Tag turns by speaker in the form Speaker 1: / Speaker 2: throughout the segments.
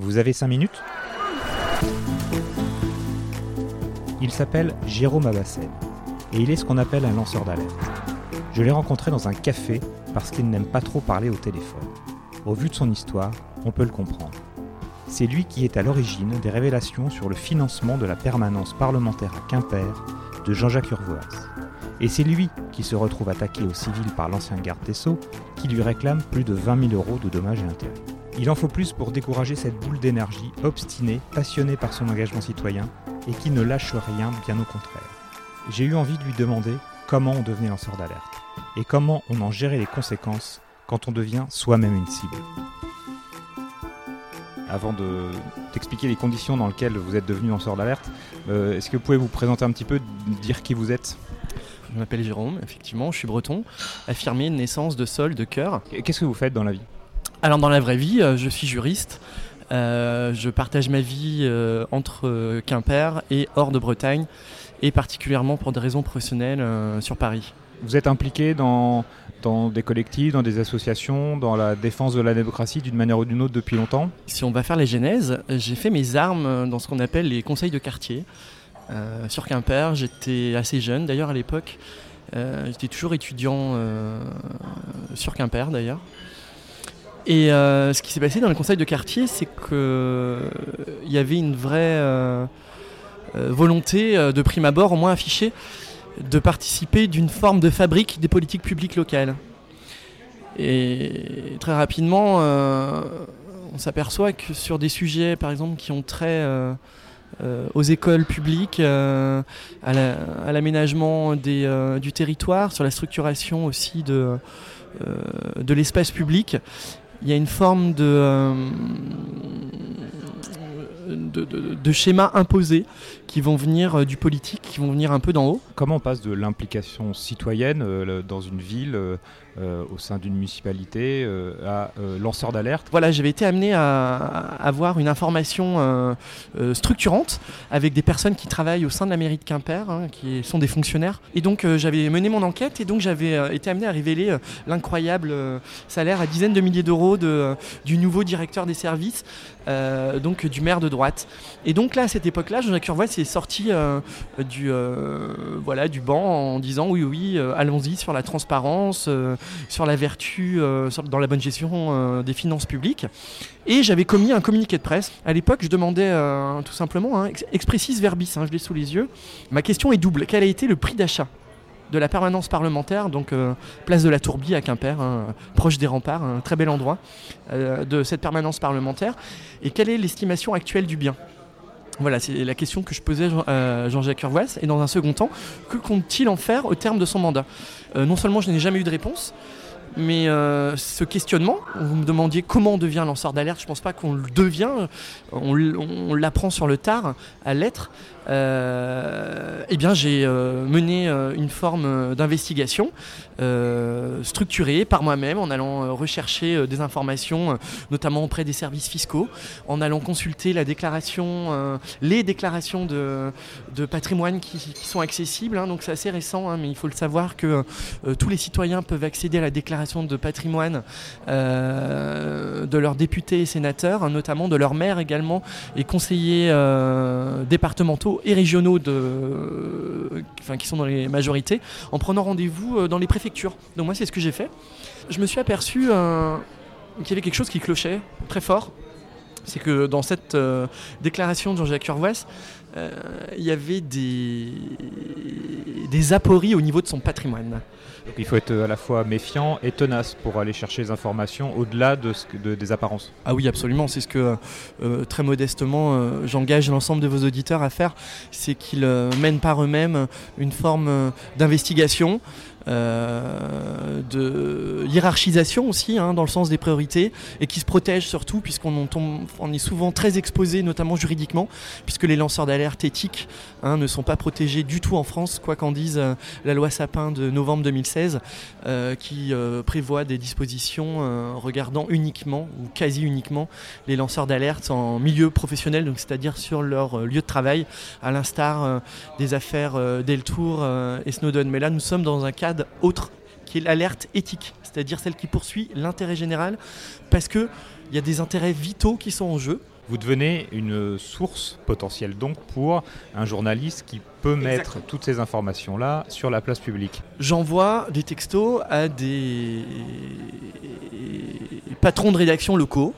Speaker 1: Vous avez 5 minutes Il s'appelle Jérôme Abassel et il est ce qu'on appelle un lanceur d'alerte. Je l'ai rencontré dans un café parce qu'il n'aime pas trop parler au téléphone. Au vu de son histoire, on peut le comprendre. C'est lui qui est à l'origine des révélations sur le financement de la permanence parlementaire à Quimper de Jean-Jacques Urvoas. Et c'est lui qui se retrouve attaqué au civil par l'ancien garde des Sceaux, qui lui réclame plus de 20 000 euros de dommages et intérêts. Il en faut plus pour décourager cette boule d'énergie obstinée, passionnée par son engagement citoyen, et qui ne lâche rien, bien au contraire. J'ai eu envie de lui demander comment on devenait lanceur d'alerte, et comment on en gérait les conséquences quand on devient soi-même une cible. Avant de t'expliquer les conditions dans lesquelles vous êtes devenu lanceur d'alerte, euh, est-ce que vous pouvez vous présenter un petit peu, dire qui vous êtes?
Speaker 2: Je m'appelle Jérôme, effectivement, je suis breton, affirmé naissance, de sol, de cœur.
Speaker 1: Qu'est-ce que vous faites dans la vie?
Speaker 2: Alors dans la vraie vie, euh, je suis juriste. Euh, je partage ma vie euh, entre Quimper et hors de Bretagne, et particulièrement pour des raisons professionnelles sur Paris.
Speaker 1: Vous êtes impliqué dans, dans des collectifs, dans des associations, dans la défense de la démocratie d'une manière ou d'une autre depuis longtemps?
Speaker 2: Si on va faire les genèses, j'ai fait mes armes dans ce qu'on appelle les conseils de quartier. Euh, sur Quimper, j'étais assez jeune d'ailleurs à l'époque. Euh, j'étais toujours étudiant euh, sur Quimper d'ailleurs. Et euh, ce qui s'est passé dans le conseil de quartier, c'est qu'il y avait une vraie euh, euh, volonté euh, de prime abord, au moins affichée, de participer d'une forme de fabrique des politiques publiques locales. Et très rapidement, euh, on s'aperçoit que sur des sujets, par exemple, qui ont trait euh, euh, aux écoles publiques, euh, à la- à l'aménagement euh, du territoire, sur la structuration aussi euh, de l'espace public, il y a une forme de, euh, de, de- de schémas imposés qui vont venir euh, du politique, qui vont venir un peu d'en haut.
Speaker 1: Comment on passe de l'implication citoyenne euh, dans une ville, euh, au sein d'une municipalité, euh, à lanceur d'alerte?
Speaker 2: Voilà, j'avais été amené à, à avoir une information structurante avec des personnes qui travaillent au sein de la mairie de Quimper, hein, qui sont des fonctionnaires. Et donc j'avais mené mon enquête et donc j'avais été amené à révéler l'incroyable salaire à dizaines de milliers d'euros de, du nouveau directeur des services, donc du maire de Et donc là, à cette époque-là, Jean-Jacques Urvoas est sorti euh, du, euh, voilà, du banc en disant oui, oui, euh, allons-y sur la transparence, sur la vertu, dans la bonne gestion des finances publiques. Et j'avais commis un communiqué de presse. À l'époque, je demandais tout simplement, hein, ex- expressis verbis, hein, je l'ai sous les yeux. Ma question est double. Quel a été le prix d'achat? De la permanence parlementaire, donc euh, place de la Tourbie à Quimper, hein, proche des remparts, un très bel endroit euh, de cette permanence parlementaire, et quelle est l'estimation actuelle du bien? Voilà, c'est la question que je posais à à Jean-Jacques Urvoas. Et dans un second temps, que compte-t-il en faire au terme de son mandat? Euh, Non seulement je n'ai jamais eu de réponse, mais euh, ce questionnement, vous me demandiez comment on devient lanceur d'alerte, je pense pas qu'on le devient, on, l'apprend sur le tard à l'être. Euh, eh bien, j'ai euh, mené une forme d'investigation structurée par moi-même en allant rechercher des informations, notamment auprès des services fiscaux, en allant consulter la déclaration, les déclarations de, patrimoine qui, sont accessibles. hein. donc c'est assez récent, hein, mais il faut le savoir que tous les citoyens peuvent accéder à la déclaration de patrimoine euh, de leurs députés et sénateurs, hein, notamment de leurs maires également, et conseillers euh, départementaux et régionaux de, enfin, qui sont dans les majorités, en prenant rendez-vous euh, dans les préfectures. Donc moi c'est ce que j'ai fait. Je me suis aperçu qu'il y avait quelque chose qui clochait très fort. C'est que dans cette euh, déclaration de Jean-Jacques Urvoas, euh, il y avait des, des apories au niveau de son patrimoine.
Speaker 1: Donc il faut être à la fois méfiant et tenace pour aller chercher les informations au-delà de des apparences.
Speaker 2: Ah oui, absolument. C'est ce que euh, très modestement euh, j'engage l'ensemble de vos auditeurs à faire, c'est qu'ils euh, mènent par eux-mêmes une forme euh, d'investigation. Euh, de hiérarchisation aussi, hein, dans le sens des priorités, et qui se protègent surtout, puisqu'on on est souvent très exposé, notamment juridiquement, puisque les lanceurs d'alerte éthiques hein, ne sont pas protégés du tout en France, quoi qu'en dise euh, la loi Sapin de novembre 2016, euh, qui prévoit des dispositions regardant uniquement, ou quasi uniquement, les lanceurs d'alerte en milieu professionnel, donc c'est-à-dire sur leur lieu de travail, à l'instar des affaires Deltour et Snowden. Mais là, nous sommes dans un cadre autre qui est l'alerte éthique, c'est-à-dire celle qui poursuit l'intérêt général, parce qu'il y a des intérêts vitaux qui sont en jeu.
Speaker 1: Vous devenez une source potentielle donc pour un journaliste qui peut mettre toutes ces informations-là sur la place publique.
Speaker 2: J'envoie des textos à des patrons de rédaction locaux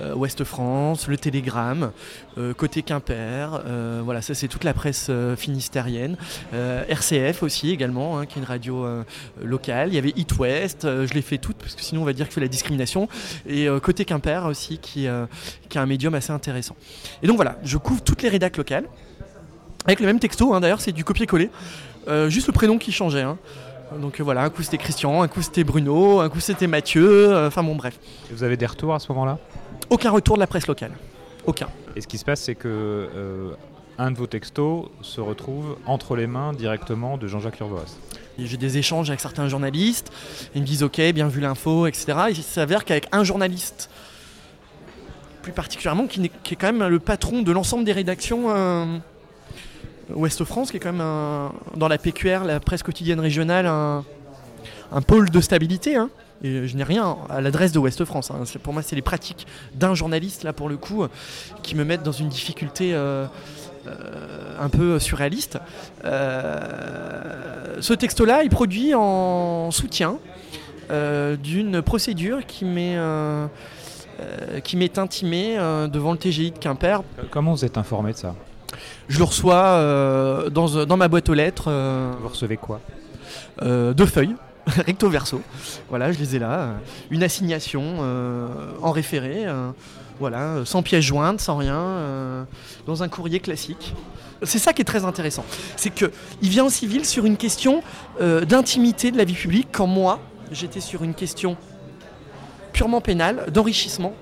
Speaker 2: euh, Ouest France, le Télégramme, euh, côté Quimper, euh, voilà, ça c'est toute la presse finistérienne. RCF aussi également, hein, qui est une radio locale. Il y avait It West, je l'ai fait toutes parce que sinon on va dire que fait la discrimination. Et côté Quimper aussi, qui, qui a un médium assez intéressant. Et donc voilà, je couvre toutes les rédacs locales avec le même texto. Hein, d'ailleurs, c'est du copier-coller, juste le prénom qui changeait. Hein. Donc voilà, un coup c'était Christian, un coup c'était Bruno, un coup c'était Mathieu, enfin bon bref.
Speaker 1: vous avez des retours à ce moment-là?
Speaker 2: Aucun retour de la presse locale. Aucun.
Speaker 1: Et ce qui se passe, c'est que euh, un de vos textos se retrouve entre les mains directement de Jean-Jacques Urvoas.
Speaker 2: J'ai des échanges avec certains journalistes, ils me disent ok, bien vu l'info, etc. Et il s'avère qu'avec un journaliste, plus particulièrement, qui, est, quand même le patron de l'ensemble des rédactions euh, Ouest France, qui est quand même dans la PQR, la presse quotidienne régionale, un, pôle de stabilité. Hein. Et je n'ai rien à l'adresse de Ouest France. Hein. Pour moi, c'est les pratiques d'un journaliste, là, pour le coup, qui me mettent dans une difficulté euh, euh, un peu surréaliste. Euh, ce texte-là est produit en soutien d'une procédure qui m'est intimée devant le TGI de Quimper.
Speaker 1: Comment vous êtes informé de ça?
Speaker 2: Je le reçois dans, dans, ma boîte aux lettres.
Speaker 1: vous recevez quoi?
Speaker 2: Deux feuilles. recto verso. Voilà, je les ai là. Une assignation euh, en référé, euh, voilà, sans pièce jointe, sans rien, euh, dans un courrier classique. C'est ça qui est très intéressant. C'est qu'il vient en civil sur une question d'intimité de la vie publique, quand moi, j'étais sur une question purement pénale, d'enrichissement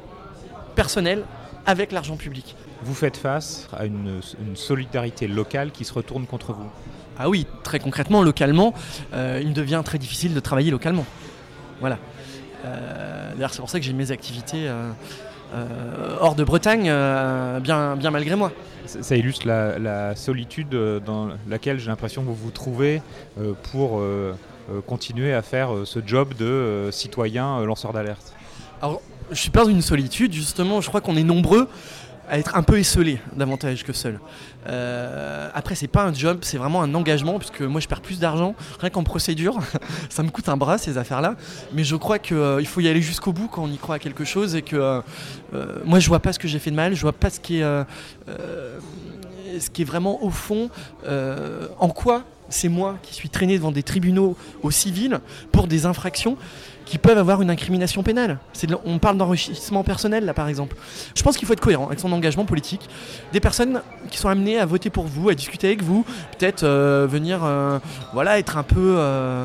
Speaker 2: personnel avec l'argent public.
Speaker 1: Vous faites face à une solidarité locale qui se retourne contre vous
Speaker 2: ah oui, très concrètement, localement, euh, il devient très difficile de travailler localement. Voilà. Euh, d'ailleurs, c'est pour ça que j'ai mes activités euh, hors de Bretagne, bien, bien malgré moi.
Speaker 1: Ça, illustre la, solitude dans laquelle j'ai l'impression que vous vous trouvez pour continuer à faire ce job de citoyen lanceur d'alerte.
Speaker 2: Alors, je suis pas dans une solitude, justement, je crois qu'on est nombreux à être un peu esselé davantage que seul. Euh, après, c'est pas un job, c'est vraiment un engagement, puisque moi je perds plus d'argent rien qu'en procédure. ça me coûte un bras ces affaires-là. Mais je crois qu'il euh, faut y aller jusqu'au bout quand on y croit à quelque chose et que euh, moi je vois pas ce que j'ai fait de mal, je vois pas ce qui est, ce qui est vraiment au fond, en quoi c'est moi qui suis traîné devant des tribunaux au civil pour des infractions qui peuvent avoir une incrimination pénale. on parle d'enrichissement personnel là par exemple. Je pense qu'il faut être cohérent avec son engagement politique. Des personnes qui sont amenées à voter pour vous, à discuter avec vous, peut-être euh, venir euh, voilà, être un peu euh,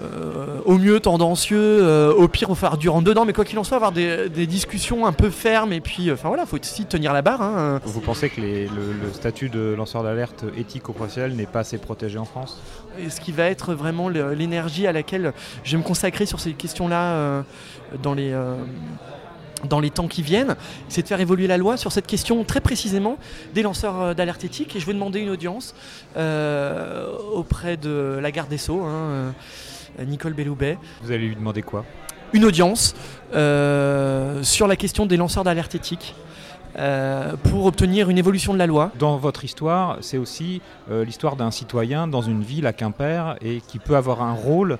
Speaker 2: euh, au mieux tendancieux, euh, au pire au faire dur en dedans, mais quoi qu'il en soit, avoir des, discussions un peu fermes et puis, enfin voilà, faut aussi tenir la barre. Hein.
Speaker 1: Vous pensez que le, statut de lanceur d'alerte éthique au professionnel n'est pas assez protégé en France?
Speaker 2: Et Ce qui va être vraiment l'énergie à laquelle je vais me consacrer sur ces questions-là euh, dans les dans les temps qui viennent, c'est de faire évoluer la loi sur cette question très précisément des lanceurs d'alerte éthique. Et je vais demander une audience auprès de la garde des Sceaux. Hein, euh, Nicole Belloubet.
Speaker 1: Vous allez lui demander quoi?
Speaker 2: Une audience euh, sur la question des lanceurs d'alerte éthique. Euh, pour obtenir une évolution de la loi.
Speaker 1: Dans votre histoire, c'est aussi l'histoire d'un citoyen dans une ville à Quimper et qui peut avoir un rôle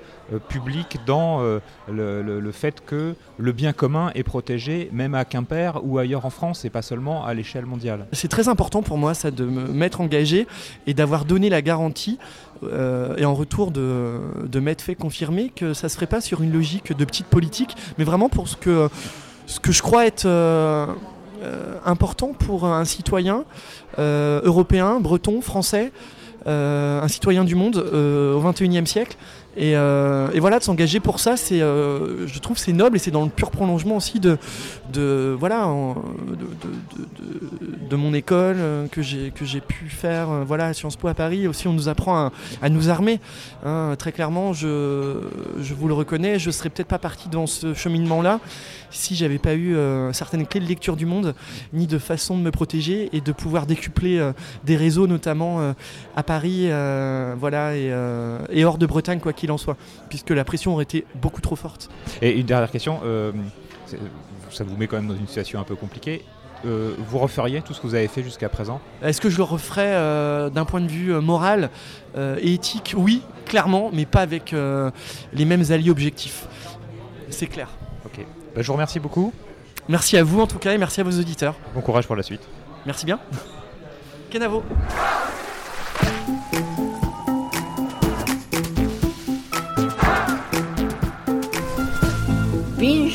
Speaker 1: public dans le, fait que le bien commun est protégé même à Quimper ou ailleurs en France et pas seulement à l'échelle mondiale.
Speaker 2: C'est très important pour moi ça de me mettre engagé et d'avoir donné la garantie euh, et en retour de, de m'être fait confirmer que ça ne se ferait pas sur une logique de petite politique, mais vraiment pour ce que, ce que je crois être euh, euh, important pour un citoyen européen, breton, français, un citoyen du monde au XXIe siècle, Et, euh, et voilà, de s'engager pour ça, euh, je trouve, c'est noble et c'est dans le pur prolongement aussi de, voilà, de, mon école euh, que j'ai pu faire, voilà, à Sciences Po à Paris. Aussi, on nous apprend à, nous armer. hein. très clairement, je, je vous le reconnais, je serais peut-être pas parti dans ce cheminement-là si j'avais pas eu certaines clés de lecture du monde, ni de façon de me protéger et de pouvoir décupler des réseaux, notamment à Paris, voilà, et, et hors de Bretagne, quoi qu'il en soit, puisque la pression aurait été beaucoup trop forte.
Speaker 1: Et une dernière question, euh, ça vous met quand même dans une situation un peu compliquée. Euh, vous referiez tout ce que vous avez fait jusqu'à présent?
Speaker 2: Est-ce que je le referais euh, d'un point de vue moral et éthique? Oui, clairement, mais pas avec les mêmes alliés objectifs. C'est clair.
Speaker 1: Ok. Bah, je vous remercie beaucoup.
Speaker 2: Merci à vous en tout cas et merci à vos auditeurs.
Speaker 1: Bon courage pour la suite.
Speaker 2: Merci bien. Kenavo.